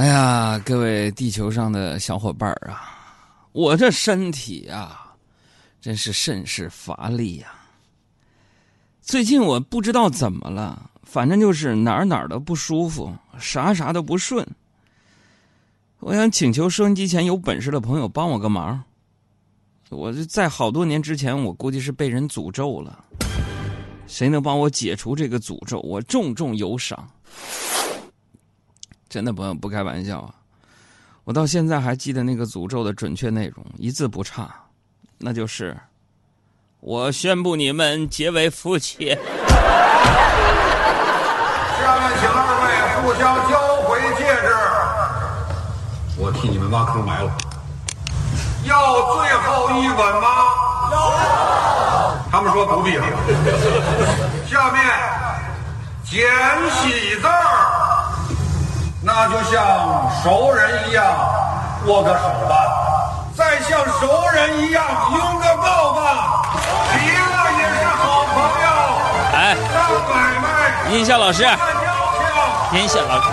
哎呀，各位地球上的小伙伴儿啊，我这身体啊，真是甚是乏力呀。最近我不知道怎么了，反正就是哪儿哪儿都不舒服，啥啥都不顺。我想请求收音机前有本事的朋友帮我个忙。我这在好多年之前，我估计是被人诅咒了。谁能帮我解除这个诅咒？我重重有赏。真的，不不开玩笑啊！我到现在还记得那个诅咒的准确内容，一字不差，那就是：我宣布你们结为夫妻。下面请二位互相交回戒指，我替你们挖坑埋了。要最后一吻吗？要。他们说不必了。下面捡喜字儿。那就像熟人一样握个手吧，再像熟人一样拥个抱吧，离了也是好朋友。哎，大买卖，音效老师，音效老师，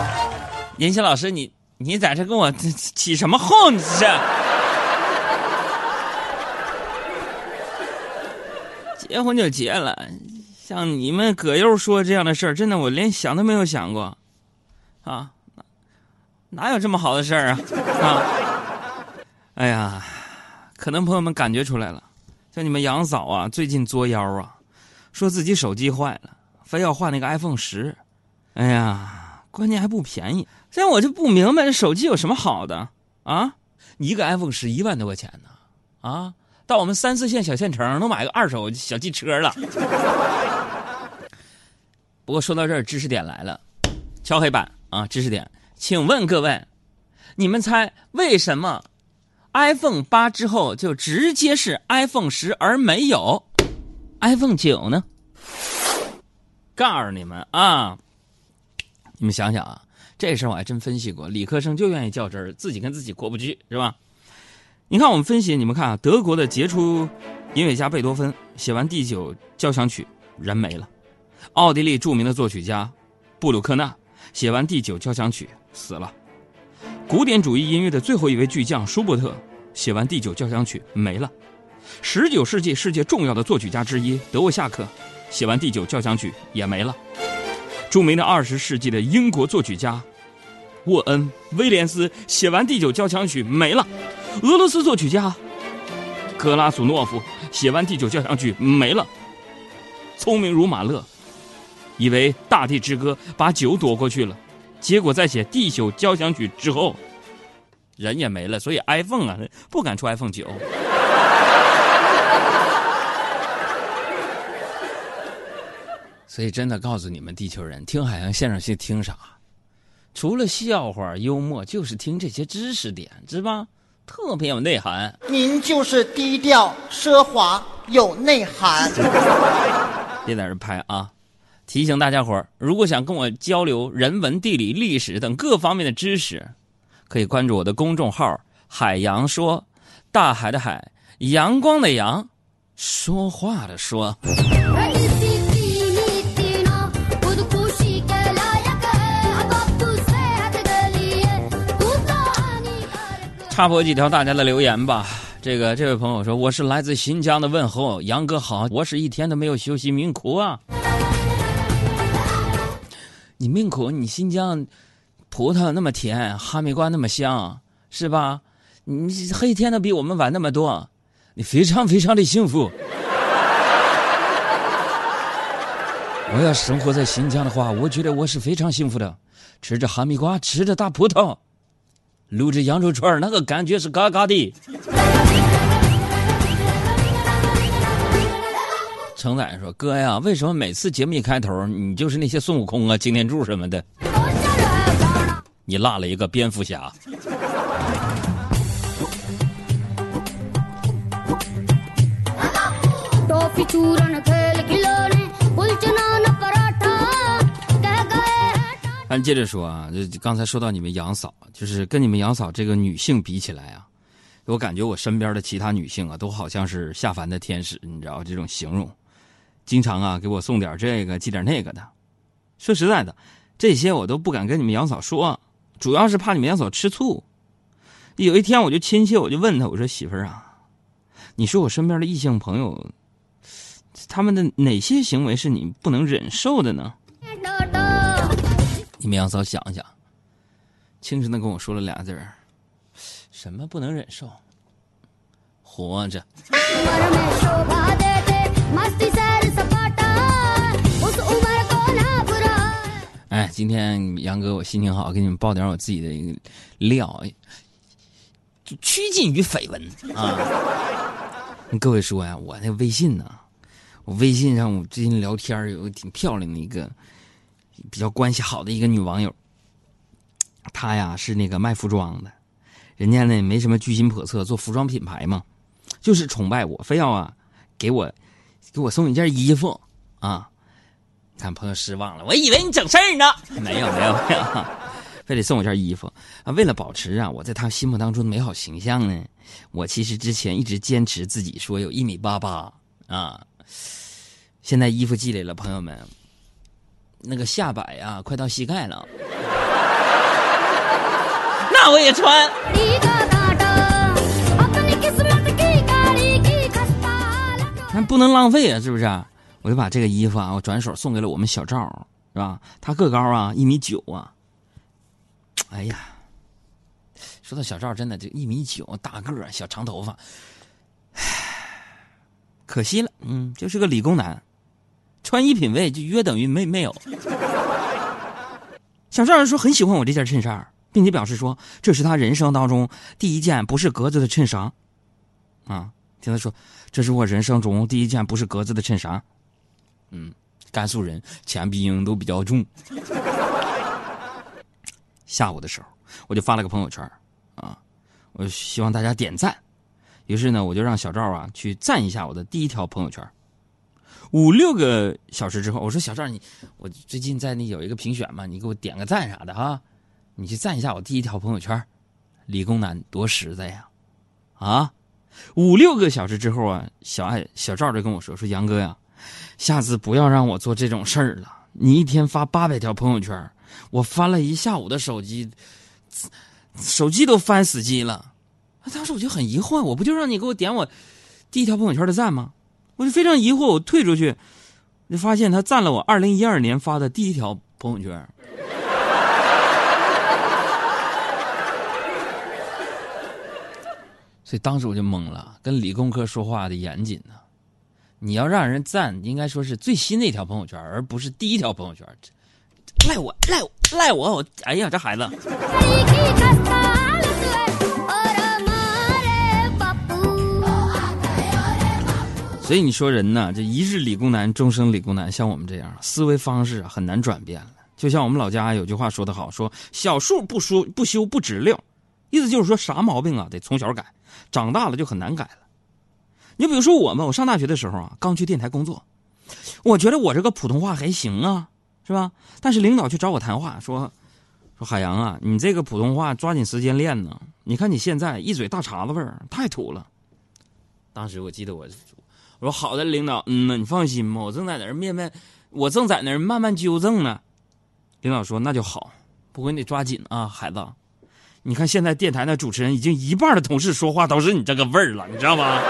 音效老师，你你在这跟我 起什么哄？你这是？结婚就结了，像你们葛优说这样的事儿，真的我连想都没有想过，啊。哪有这么好的事儿啊？啊！哎呀，可能朋友们感觉出来了，像你们杨嫂啊，最近作妖啊，说自己手机坏了，非要换那个 iPhone 十。哎呀，关键还不便宜。现在我就不明白，这手机有什么好的啊？一个 iPhone 十一万多块钱呢，啊，到我们三四线小县城能买个二手小汽车了。不过说到这儿，知识点来了，敲黑板啊，知识点。请问各位，你们猜为什么 iPhone 八之后就直接是 iPhone 十而没有 iPhone 九呢？告诉你们啊，你们想想啊，这事儿我还真分析过，理科生就愿意较真儿，自己跟自己过不去是吧？你看我们分析，你们看啊，德国的杰出音乐家贝多芬写完第九交响曲人没了，奥地利著名的作曲家布鲁克纳写完第九交响曲。死了。古典主义音乐的最后一位巨匠舒伯特写完第九交响曲没了。十九世纪世界重要的作曲家之一德沃夏克写完第九交响曲也没了。著名的二十世纪的英国作曲家沃恩威廉斯写完第九交响曲没了。俄罗斯作曲家格拉苏诺夫写完第九交响曲没了。聪明如马勒以为《大地之歌》把酒躲过去了。结果在写地球交响曲之后，人也没了，所以 iPhone 啊不敢出 iPhone 九。所以真的告诉你们，地球人听海洋现场秀听啥？除了笑话、幽默，就是听这些知识点，知吧？特别有内涵。您就是低调、奢华、有内涵。别在这拍啊！提醒大家伙儿，如果想跟我交流人文、地理、历史等各方面的知识，可以关注我的公众号“海洋说”，大海的海，阳光的阳，说话的说。插播几条大家的留言吧。这个这位朋友说：“我是来自新疆的问候，杨哥好，我是一天都没有休息，命苦啊。”你命苦，你新疆葡萄那么甜，哈密瓜那么香，是吧？你黑天都比我们晚那么多，你非常非常的幸福。我要生活在新疆的话，我觉得我是非常幸福的，吃着哈密瓜，吃着大葡萄，撸着羊肉串那个感觉是嘎嘎的。承载说：“哥呀，为什么每次节目一开头，你就是那些孙悟空啊、擎天柱什么的？你落了一个蝙蝠侠。”咱接着说啊，就刚才说到你们杨嫂，就是跟你们杨嫂这个女性比起来啊，我感觉我身边的其他女性啊，都好像是下凡的天使，你知道这种形容。经常啊，给我送点这个，寄点那个的。说实在的，这些我都不敢跟你们杨嫂说主要是怕你们杨嫂吃醋。有一天我就亲切，我就问他，我说媳妇儿啊，你说我身边的异性朋友，他们的哪些行为是你不能忍受的呢？你们杨嫂想想，轻声的跟我说了俩字儿：什么不能忍受？活着。哎，今天杨哥我心情好，给你们爆点我自己的一个料，就趋近于绯闻啊。各位说呀，我那微信呢，我微信上我最近聊天有个挺漂亮的一个比较关系好的一个女网友，她呀是那个卖服装的，人家呢没什么居心叵测，做服装品牌嘛，就是崇拜我，非要啊给我给我送一件衣服啊。看朋友失望了，我以为你整事儿呢，没有没有没有，非得送我件衣服啊！为了保持啊我在他心目当中的美好形象呢，我其实之前一直坚持自己说有一米八八啊，现在衣服寄来了，朋友们，那个下摆啊快到膝盖了，那我也穿。那不能浪费啊，是不是？我就把这个衣服啊，我转手送给了我们小赵，是吧？他个高啊，一米九啊。哎呀，说到小赵，真的就一米九，大个儿，小长头发，可惜了，嗯，就是个理工男，穿衣品味就约等于没没有。小赵说很喜欢我这件衬衫，并且表示说这是他人生当中第一件不是格子的衬衫，啊，听他说这是我人生中第一件不是格子的衬衫。嗯，甘肃人钱鼻音都比较重。下午的时候，我就发了个朋友圈啊，我希望大家点赞。于是呢，我就让小赵啊去赞一下我的第一条朋友圈。五六个小时之后，我说小赵你，我最近在那有一个评选嘛，你给我点个赞啥的哈，你去赞一下我第一条朋友圈。理工男多实在呀，啊！五六个小时之后啊，小爱小赵就跟我说说杨哥呀。下次不要让我做这种事儿了。你一天发八百条朋友圈，我翻了一下午的手机，手机都翻死机了。当时我就很疑惑，我不就让你给我点我第一条朋友圈的赞吗？我就非常疑惑，我退出去，就发现他赞了我二零一二年发的第一条朋友圈。所以当时我就懵了，跟理工科说话的严谨呢。你要让人赞，应该说是最新的一条朋友圈，而不是第一条朋友圈。赖我，赖我，赖我！我哎呀，这孩子。所以你说人呢，这一日理工男，终生理工男。像我们这样思维方式很难转变了。就像我们老家有句话说得好，说小树不说不修不直溜，意思就是说啥毛病啊得从小改，长大了就很难改了。你比如说我们，我上大学的时候啊，刚去电台工作，我觉得我这个普通话还行啊，是吧？但是领导去找我谈话，说说海洋啊，你这个普通话抓紧时间练呢。你看你现在一嘴大碴子味儿，太土了。当时我记得我我说好的，领导，嗯呢，你放心吧，我正在那儿面面，我正在那儿慢慢纠正呢。领导说那就好，不过你得抓紧啊，孩子。你看现在电台的主持人已经一半的同事说话都是你这个味儿了，你知道吗？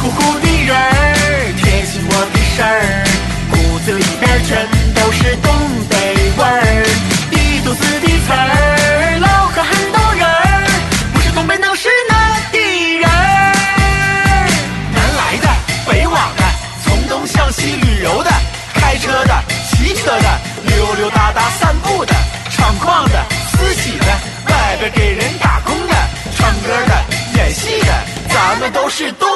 乎乎的人儿贴心我的事儿，骨子里边全都是东北味儿，一肚子的词儿，唠嗑很逗人儿，不是东北能是哪的人儿？南来的，北往的，从东向西旅游的，开车的，骑车的，溜溜达达散步的，闯矿的，私企的，外边给人打工的，唱歌的，演戏的，咱们都是东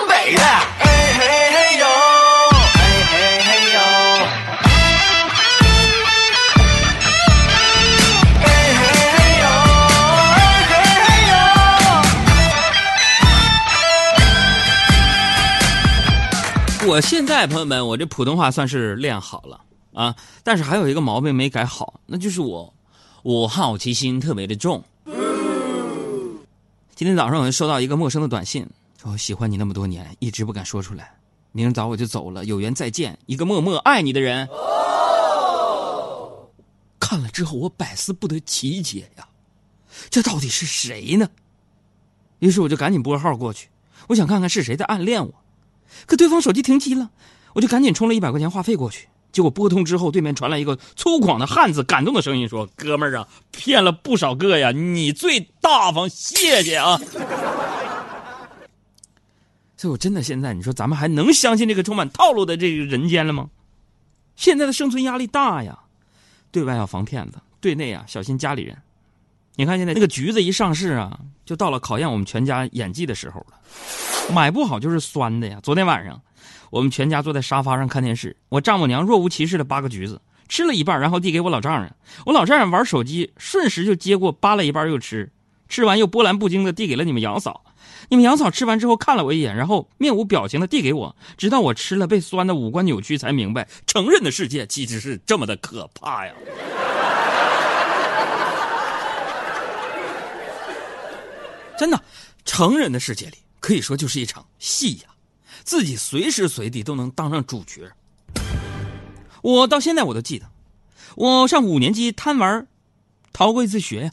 现在朋友们，我这普通话算是练好了啊，但是还有一个毛病没改好，那就是我，我好奇心特别的重。今天早上我就收到一个陌生的短信，说喜欢你那么多年，一直不敢说出来，明早我就走了，有缘再见，一个默默爱你的人。看了之后，我百思不得其解呀，这到底是谁呢？于是我就赶紧拨号过去，我想看看是谁在暗恋我。可对方手机停机了，我就赶紧充了一百块钱话费过去。结果拨通之后，对面传来一个粗犷的汉子感动的声音说：“哥们儿啊，骗了不少个呀，你最大方，谢谢啊。”所以，我真的现在，你说咱们还能相信这个充满套路的这个人间了吗？现在的生存压力大呀，对外要防骗子，对内啊小心家里人。你看现在那个橘子一上市啊，就到了考验我们全家演技的时候了。买不好就是酸的呀。昨天晚上，我们全家坐在沙发上看电视，我丈母娘若无其事的扒个橘子，吃了一半，然后递给我老丈人。我老丈人玩手机，瞬时就接过扒了一半又吃，吃完又波澜不惊的递给了你们杨嫂。你们杨嫂吃完之后看了我一眼，然后面无表情的递给我，直到我吃了被酸的五官扭曲，才明白成人的世界其实是这么的可怕呀。真的，成人的世界里可以说就是一场戏呀，自己随时随地都能当上主角。我到现在我都记得，我上五年级贪玩，逃过一次学呀，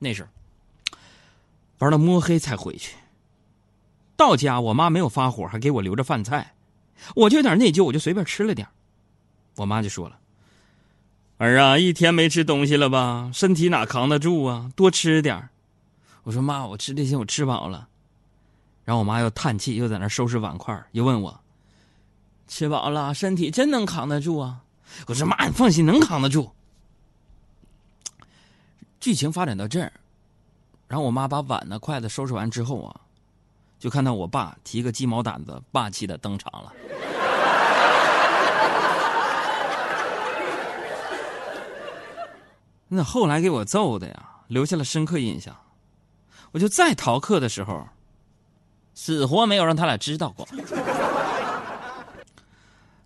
那时候玩到摸黑才回去。到家我妈没有发火，还给我留着饭菜，我就有点内疚，我就随便吃了点我妈就说了：“儿啊，一天没吃东西了吧？身体哪扛得住啊？多吃点我说妈，我吃这些我吃饱了。然后我妈又叹气，又在那收拾碗筷，又问我：“吃饱了，身体真能扛得住啊？”我说妈，你放心，能扛得住。剧情发展到这儿，然后我妈把碗呢、筷子收拾完之后啊，就看到我爸提个鸡毛掸子，霸气的登场了。那后来给我揍的呀，留下了深刻印象。我就再逃课的时候，死活没有让他俩知道过。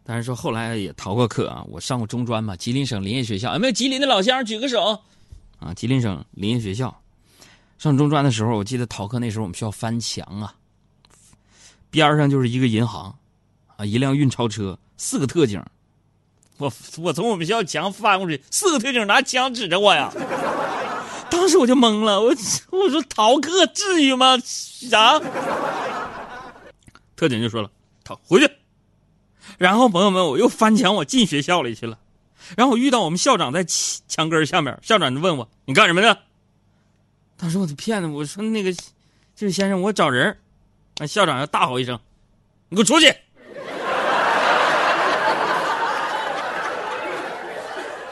但是说后来也逃过课啊，我上过中专嘛，吉林省林业学校，有没有吉林的老乡举个手？啊，吉林省林业学校，上中专的时候，我记得逃课那时候我们需要翻墙啊，边上就是一个银行，啊，一辆运钞车，四个特警，我我从我们学校墙翻过去，四个特警拿枪指着我呀。当时我就懵了，我我说逃课至于吗？啥？特警就说了，逃回去。然后朋友们，我又翻墙，我进学校里去了。然后我遇到我们校长在墙根下面，校长就问我：“你干什么呢？”当时我就骗子，我说：“那个，这位先生，我找人。”那校长要大吼一声：“你给我出去！”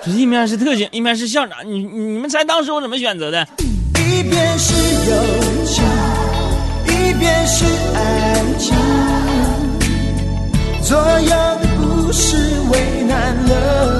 一面是特警，一面是校长，你你们猜当时我怎么选择的？一边是友情，一边是爱情，左右的故事为难了。